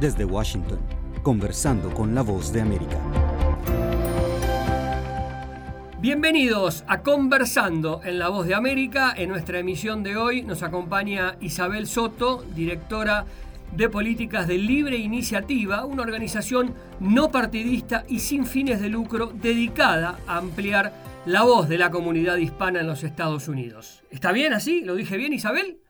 Desde Washington, conversando con la voz de América. Bienvenidos a Conversando en la Voz de América. En nuestra emisión de hoy nos acompaña Isabel Soto, directora de políticas de Libre Iniciativa, una organización no partidista y sin fines de lucro dedicada a ampliar la voz de la comunidad hispana en los Estados Unidos. ¿Está bien así? ¿Lo dije bien, Isabel?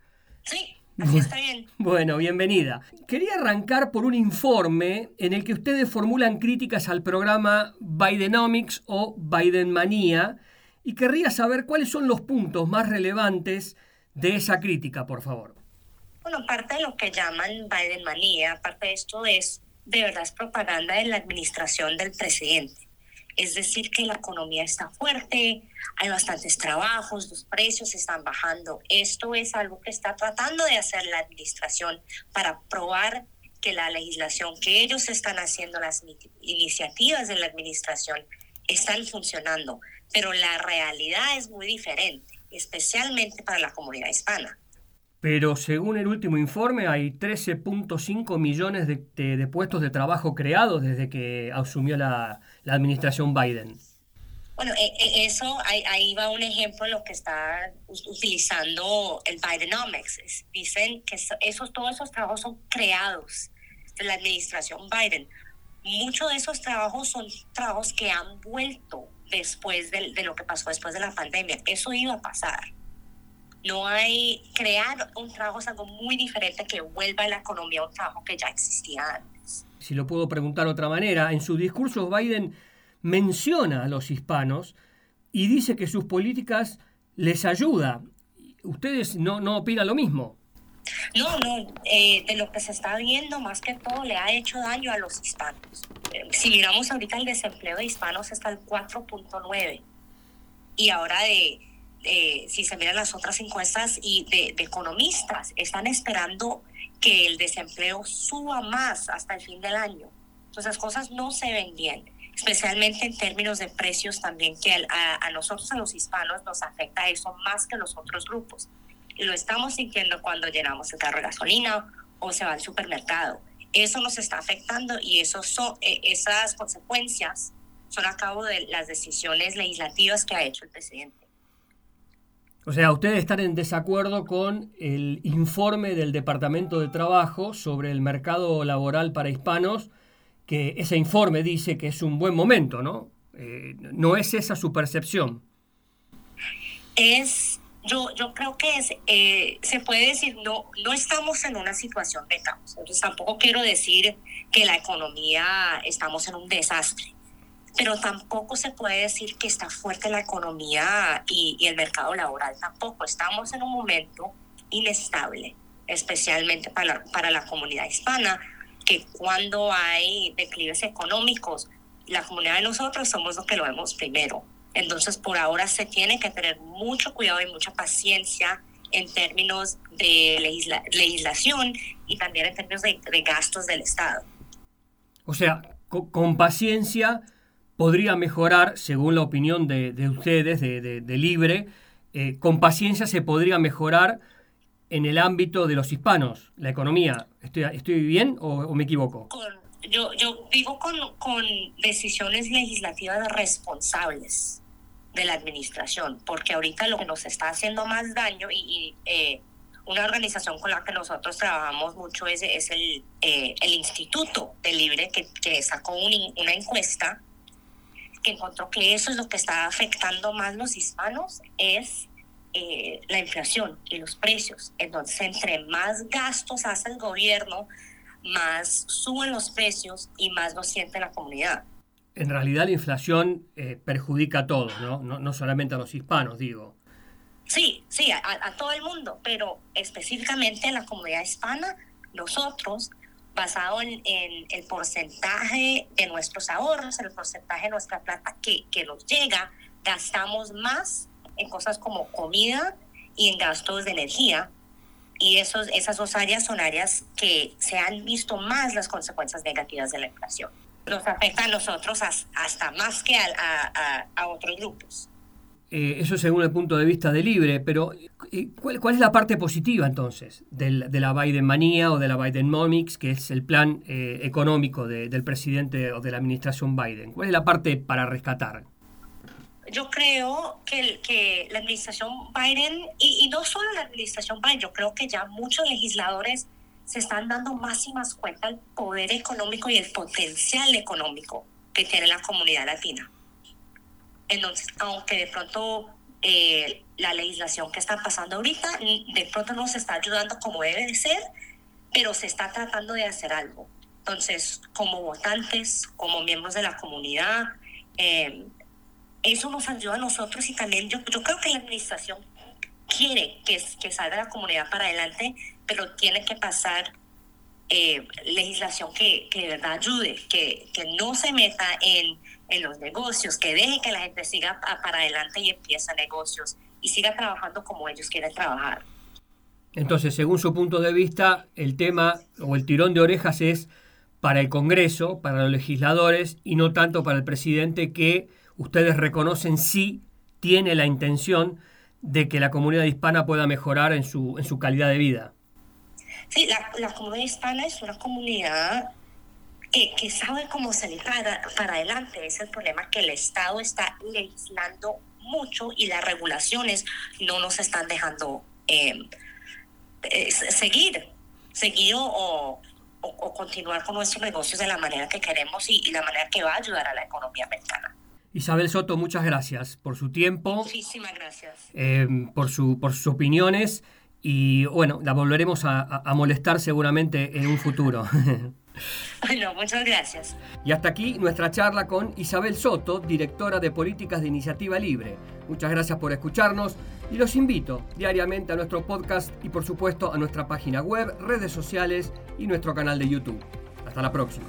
Sí, así está bien. Bueno, bienvenida. Quería arrancar por un informe en el que ustedes formulan críticas al programa Bidenomics o Bidenmanía y querría saber cuáles son los puntos más relevantes de esa crítica, por favor. Bueno, parte de lo que llaman Bidenmanía, parte de esto es, de verdad, es propaganda de la administración del presidente es decir, que la economía está fuerte, hay bastantes trabajos, los precios están bajando. Esto es algo que está tratando de hacer la administración para probar que la legislación que ellos están haciendo, las iniciativas de la administración, están funcionando. Pero la realidad es muy diferente, especialmente para la comunidad hispana. Pero según el último informe, hay 13.5 millones de, puestos de trabajo creados desde que asumió la, administración Biden. Bueno, e, e, eso, ahí, va un ejemplo de lo que está utilizando el Bidenomics. Dicen que esos, todos esos trabajos son creados de la administración Biden. Muchos de esos trabajos son trabajos que han vuelto después de, lo que pasó después de la pandemia. Eso iba a pasar no hay, crear un trabajo es algo muy diferente que vuelva a la economía un trabajo que ya existía antes. Si lo puedo preguntar de otra manera, en sus discursos Biden menciona a los hispanos y dice que sus políticas les ayuda. ¿Ustedes no, no opinan lo mismo? No, no, eh, de lo que se está viendo, más que todo, le ha hecho daño a los hispanos. Eh, si miramos ahorita el desempleo de hispanos está al 4.9 y ahora de eh, si se miran las otras encuestas y de, economistas, están esperando que el desempleo suba más hasta el fin del año. Entonces las cosas no se ven bien, especialmente en términos de precios también, que a, a nosotros, a los hispanos, nos afecta eso más que los otros grupos. Y lo estamos sintiendo cuando llenamos el carro de gasolina o se va al supermercado. Eso nos está afectando y eso son, eh, esas consecuencias son a cabo de las decisiones legislativas que ha hecho el presidente. O sea, ustedes están en desacuerdo con el informe del Departamento de Trabajo sobre el mercado laboral para hispanos, que ese informe dice que es un buen momento, ¿no? Eh, ¿No es esa su percepción? Es, yo, yo creo que es, eh, se puede decir, no, no estamos en una situación de caos. Entonces tampoco quiero decir que la economía estamos en un desastre pero tampoco se puede decir que está fuerte la economía y, el mercado laboral, tampoco. Estamos en un momento inestable, especialmente para para la comunidad hispana, que cuando hay declives económicos, la comunidad de nosotros somos los que lo vemos primero. Entonces, por ahora se tiene que tener mucho cuidado y mucha paciencia en términos de legislación y también en términos de, gastos del Estado. O sea, con paciencia podría mejorar, según la opinión de, ustedes, de, Libre, eh, con paciencia se podría mejorar en el ámbito de los hispanos, la economía. ¿Estoy, estoy bien o, me equivoco? yo, yo digo con, con decisiones legislativas responsables de la administración, porque ahorita lo que nos está haciendo más daño y, eh, una organización con la que nosotros trabajamos mucho es, es el, eh, el Instituto de Libre que, que sacó una encuesta que encontró que eso es lo que está afectando más los hispanos, es eh, la inflación y los precios. Entonces, entre más gastos hace el gobierno, más suben los precios y más lo siente la comunidad. En realidad la inflación eh, perjudica a todos, ¿no? ¿no? solamente a los hispanos, digo. Sí, sí, a, a todo el mundo, pero específicamente en la comunidad hispana, nosotros basado en, el porcentaje de nuestros ahorros, el porcentaje de nuestra plata que, que nos llega, gastamos más en cosas como comida y en gastos de energía. Y esos, esas dos áreas son áreas que se han visto más las consecuencias negativas de la inflación. Nos afecta a nosotros hasta más que a, a, a otros grupos. Eh, eso según el punto de vista de Libre, pero eh, ¿cuál, ¿cuál, es la parte positiva entonces del, de la Biden manía o de la Bidenomics, que es el plan eh, económico de, del presidente o de la administración Biden? ¿Cuál es la parte para rescatar? Yo creo que, que la administración Biden, y, y no solo la administración Biden, yo creo que ya muchos legisladores se están dando más y más cuenta del poder económico y el potencial económico que tiene la comunidad latina. Entonces, aunque de pronto eh, la legislación que está pasando ahorita de pronto no se está ayudando como debe de ser, pero se está tratando de hacer algo. Entonces, como votantes, como miembros de la comunidad, eh, eso nos ayuda a nosotros y también yo, yo creo que la administración quiere que, que salga la comunidad para adelante, pero tiene que pasar eh, legislación que, que, de verdad ayude, que, que no se meta en en los negocios, que deje que la gente siga para adelante y empiece negocios y siga trabajando como ellos quieren trabajar. Entonces, según su punto de vista, el tema o el tirón de orejas es para el Congreso, para los legisladores y no tanto para el presidente que ustedes reconocen sí tiene la intención de que la comunidad hispana pueda mejorar en su, en su calidad de vida. Sí, la, la comunidad hispana es una comunidad que, que sabe cómo salir para, para adelante. Es el problema que el Estado está legislando mucho y las regulaciones no nos están dejando eh, eh, seguir, seguir o, o, o, continuar con nuestros negocios de la manera que queremos y, y, la manera que va a ayudar a la economía americana. Isabel Soto, muchas gracias por su tiempo. Muchísimas gracias. Eh, por, su, por sus opiniones y bueno, la volveremos a, a molestar seguramente en un futuro. Bueno, muchas gracias. Y hasta aquí nuestra charla con Isabel Soto, directora de Políticas de Iniciativa Libre. Muchas gracias por escucharnos y los invito diariamente a nuestro podcast y por supuesto a nuestra página web, redes sociales y nuestro canal de YouTube. Hasta la próxima.